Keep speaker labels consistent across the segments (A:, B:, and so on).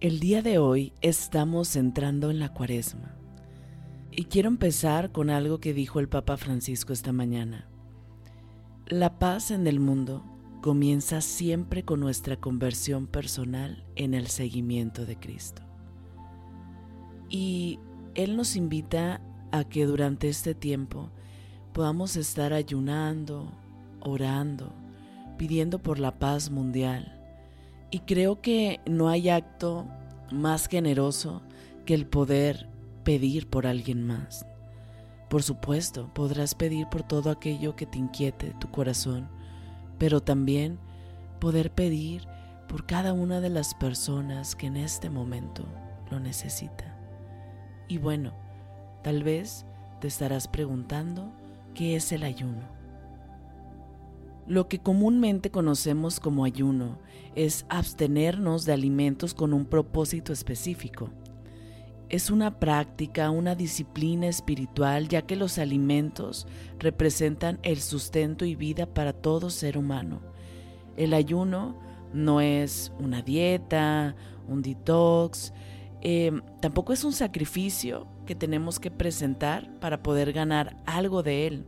A: El día de hoy estamos entrando en la cuaresma y quiero empezar con algo que dijo el Papa Francisco esta mañana. La paz en el mundo comienza siempre con nuestra conversión personal en el seguimiento de Cristo. Y Él nos invita a que durante este tiempo podamos estar ayunando, orando, pidiendo por la paz mundial y creo que no hay acto más generoso que el poder pedir por alguien más. Por supuesto, podrás pedir por todo aquello que te inquiete tu corazón, pero también poder pedir por cada una de las personas que en este momento lo necesita. Y bueno, tal vez te estarás preguntando qué es el ayuno. Lo que comúnmente conocemos como ayuno es abstenernos de alimentos con un propósito específico. Es una práctica, una disciplina espiritual, ya que los alimentos representan el sustento y vida para todo ser humano. El ayuno no es una dieta, un detox, em, tampoco es un sacrificio que tenemos que presentar para poder ganar algo de él.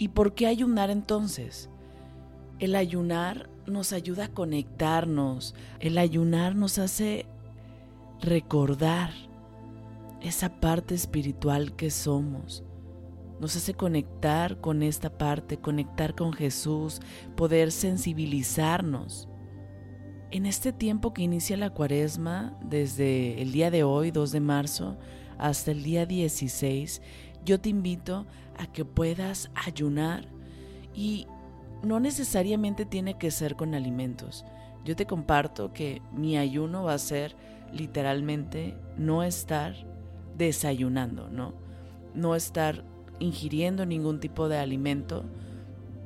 A: ¿Y por qué ayunar entonces? El ayunar nos ayuda a conectarnos, el ayunar nos hace recordar esa parte espiritual que somos. Nos hace conectar con esta parte, conectar con Jesús, poder sensibilizarnos. En este tiempo que inicia la cuaresma, desde el día de hoy, 2 de marzo, hasta el día 16, yo te invito a que puedas ayunar y no necesariamente tiene que ser con alimentos. Yo te comparto que mi ayuno va a ser literalmente no estar desayunando, ¿no? No estar ingiriendo ningún tipo de alimento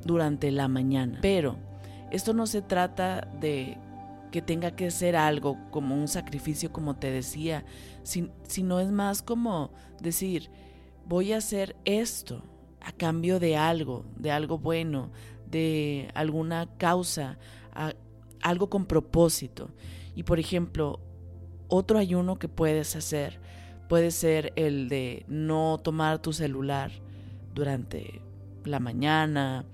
A: durante la mañana. Pero esto no se trata de que tenga que ser algo como un sacrificio, como te decía, sino es más como decir, voy a hacer esto a cambio de algo, de algo bueno, de alguna causa, algo con propósito. Y por ejemplo, otro ayuno que puedes hacer puede ser el de no tomar tu celular durante la mañana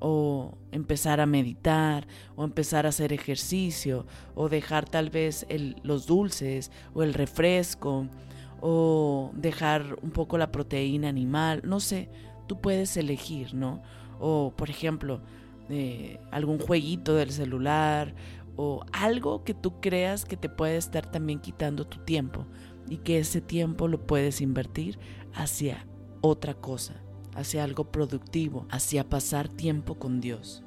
A: o empezar a meditar o empezar a hacer ejercicio o dejar tal vez los dulces o el refresco o dejar un poco la proteína animal, no sé, tú puedes elegir, ¿no? O por ejemplo, eh, algún jueguito del celular o algo que tú creas que te puede estar también quitando tu tiempo y que ese tiempo lo puedes invertir hacia otra cosa, hacia algo productivo, hacia pasar tiempo con Dios.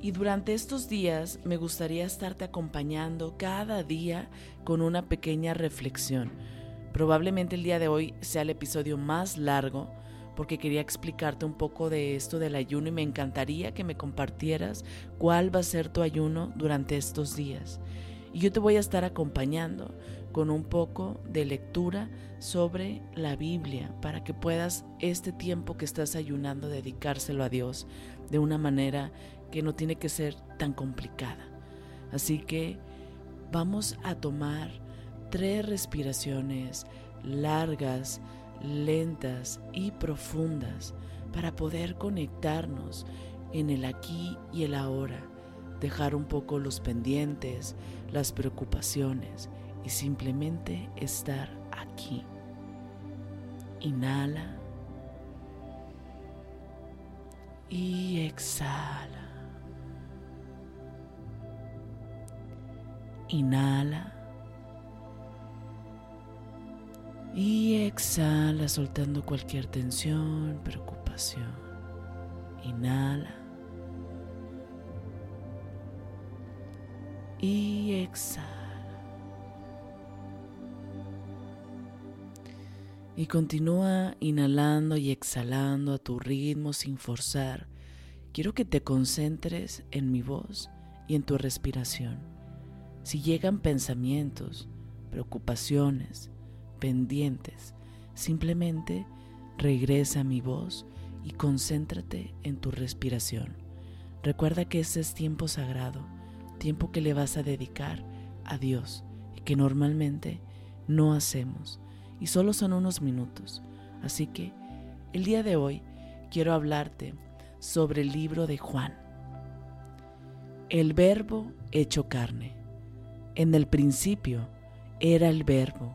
A: Y durante estos días me gustaría estarte acompañando cada día con una pequeña reflexión Probablemente el día de hoy sea el episodio más largo porque quería explicarte un poco de esto del ayuno y me encantaría que me compartieras cuál va a ser tu ayuno durante estos días. Y yo te voy a estar acompañando con un poco de lectura sobre la Biblia para que puedas este tiempo que estás ayunando dedicárselo a Dios de una manera que no tiene que ser tan complicada. Así que vamos a tomar tres respiraciones largas, lentas y profundas para poder conectarnos en el aquí y el ahora, dejar un poco los pendientes, las preocupaciones y simplemente estar aquí. Inhala y exhala. Inhala Y exhala soltando cualquier tensión, preocupación. Inhala. Y exhala. Y continúa inhalando y exhalando a tu ritmo sin forzar. Quiero que te concentres en mi voz y en tu respiración. Si llegan pensamientos, preocupaciones, pendientes. Simplemente regresa mi voz y concéntrate en tu respiración. Recuerda que ese es tiempo sagrado, tiempo que le vas a dedicar a Dios y que normalmente no hacemos. Y solo son unos minutos. Así que el día de hoy quiero hablarte sobre el libro de Juan. El verbo hecho carne. En el principio era el verbo,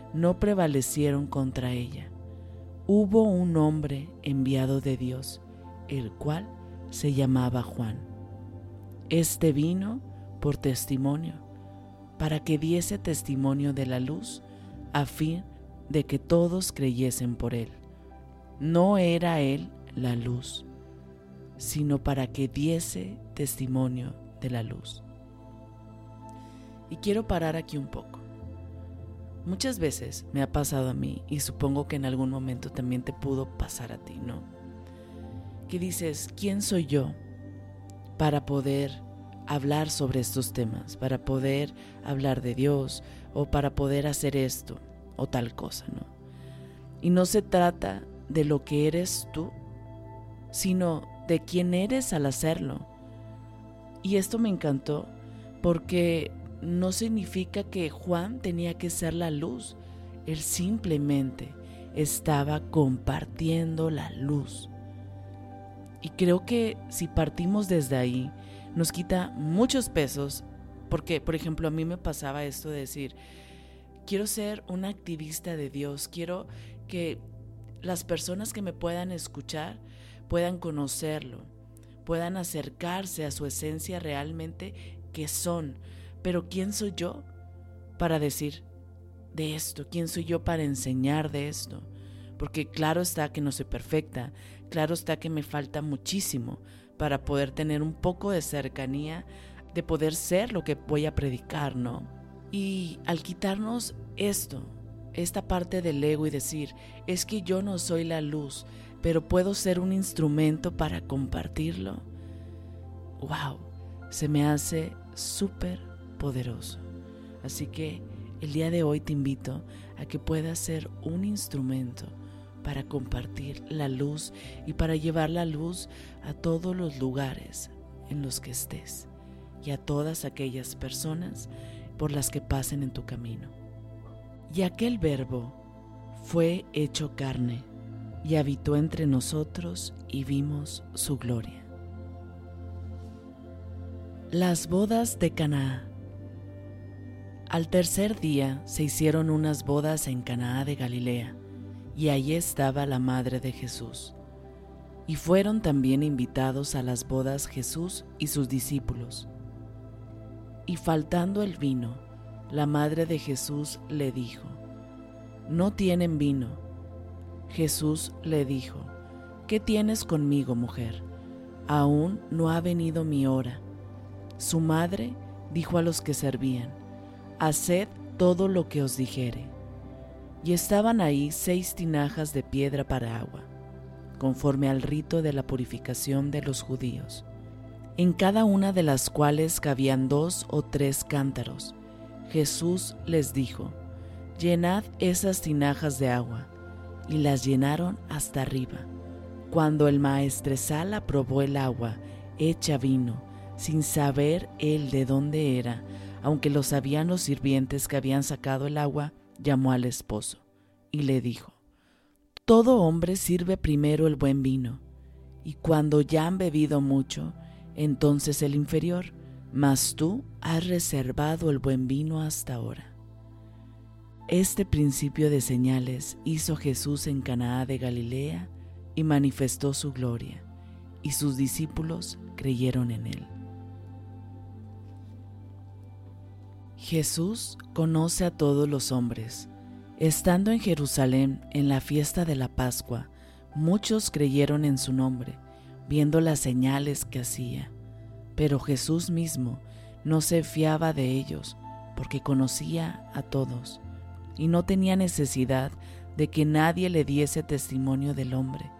A: no prevalecieron contra ella. Hubo un hombre enviado de Dios, el cual se llamaba Juan. Este vino por testimonio, para que diese testimonio de la luz, a fin de que todos creyesen por él. No era él la luz, sino para que diese testimonio de la luz. Y quiero parar aquí un poco. Muchas veces me ha pasado a mí y supongo que en algún momento también te pudo pasar a ti, ¿no? Que dices, ¿quién soy yo para poder hablar sobre estos temas, para poder hablar de Dios o para poder hacer esto o tal cosa, ¿no? Y no se trata de lo que eres tú, sino de quién eres al hacerlo. Y esto me encantó porque no significa que Juan tenía que ser la luz. Él simplemente estaba compartiendo la luz. Y creo que si partimos desde ahí, nos quita muchos pesos, porque, por ejemplo, a mí me pasaba esto de decir, quiero ser una activista de Dios, quiero que las personas que me puedan escuchar puedan conocerlo, puedan acercarse a su esencia realmente que son, pero ¿quién soy yo para decir de esto? ¿Quién soy yo para enseñar de esto? Porque claro está que no soy perfecta, claro está que me falta muchísimo para poder tener un poco de cercanía, de poder ser lo que voy a predicar, ¿no? Y al quitarnos esto, esta parte del ego y decir, es que yo no soy la luz, pero puedo ser un instrumento para compartirlo, wow, se me hace súper poderoso. Así que el día de hoy te invito a que puedas ser un instrumento para compartir la luz y para llevar la luz a todos los lugares en los que estés y a todas aquellas personas por las que pasen en tu camino. Y aquel verbo fue hecho carne y habitó entre nosotros y vimos su gloria. Las bodas de Canaá al tercer día se hicieron unas bodas en Canaá de Galilea, y allí estaba la madre de Jesús. Y fueron también invitados a las bodas Jesús y sus discípulos. Y faltando el vino, la madre de Jesús le dijo, No tienen vino. Jesús le dijo, ¿Qué tienes conmigo, mujer? Aún no ha venido mi hora. Su madre dijo a los que servían, haced todo lo que os dijere. Y estaban ahí seis tinajas de piedra para agua, conforme al rito de la purificación de los judíos, en cada una de las cuales cabían dos o tres cántaros. Jesús les dijo, llenad esas tinajas de agua, y las llenaron hasta arriba. Cuando el maestresala aprobó el agua hecha vino, sin saber él de dónde era, aunque lo sabían los sirvientes que habían sacado el agua, llamó al esposo y le dijo, Todo hombre sirve primero el buen vino, y cuando ya han bebido mucho, entonces el inferior, mas tú has reservado el buen vino hasta ahora. Este principio de señales hizo Jesús en Canaá de Galilea y manifestó su gloria, y sus discípulos creyeron en él. Jesús conoce a todos los hombres. Estando en Jerusalén en la fiesta de la Pascua, muchos creyeron en su nombre, viendo las señales que hacía. Pero Jesús mismo no se fiaba de ellos, porque conocía a todos, y no tenía necesidad de que nadie le diese testimonio del hombre,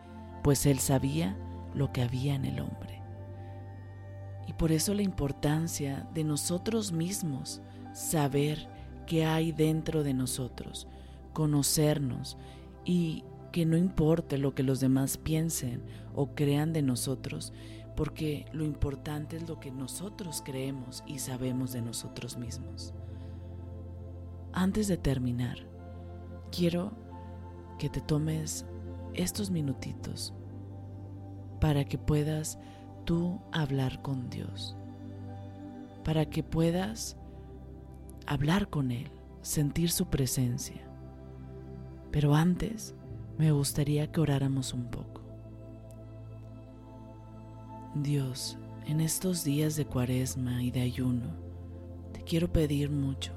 A: pues él sabía lo que había en el hombre. Y por eso la importancia de nosotros mismos saber qué hay dentro de nosotros, conocernos y que no importe lo que los demás piensen o crean de nosotros, porque lo importante es lo que nosotros creemos y sabemos de nosotros mismos. Antes de terminar, quiero que te tomes estos minutitos para que puedas tú hablar con Dios, para que puedas hablar con Él, sentir su presencia. Pero antes me gustaría que oráramos un poco. Dios, en estos días de cuaresma y de ayuno, te quiero pedir mucho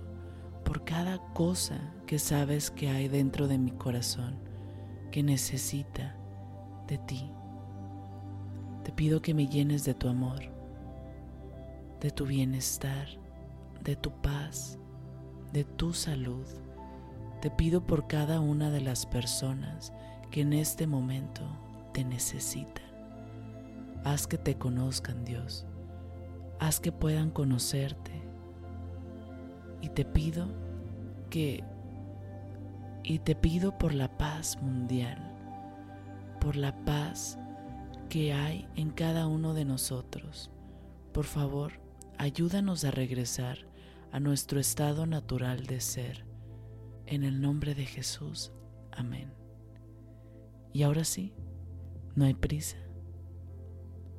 A: por cada cosa que sabes que hay dentro de mi corazón que necesita de ti. Te pido que me llenes de tu amor, de tu bienestar, de tu paz, de tu salud. Te pido por cada una de las personas que en este momento te necesitan. Haz que te conozcan, Dios. Haz que puedan conocerte y te pido que y te pido por la paz mundial, por la paz que hay en cada uno de nosotros. Por favor, ayúdanos a regresar a nuestro estado natural de ser. En el nombre de Jesús. Amén. Y ahora sí, no hay prisa.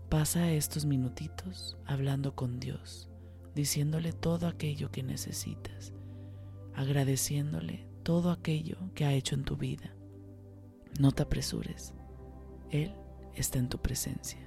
A: Pasa estos minutitos hablando con Dios diciéndole todo aquello que necesitas, agradeciéndole todo aquello que ha hecho en tu vida. No te apresures, Él está en tu presencia.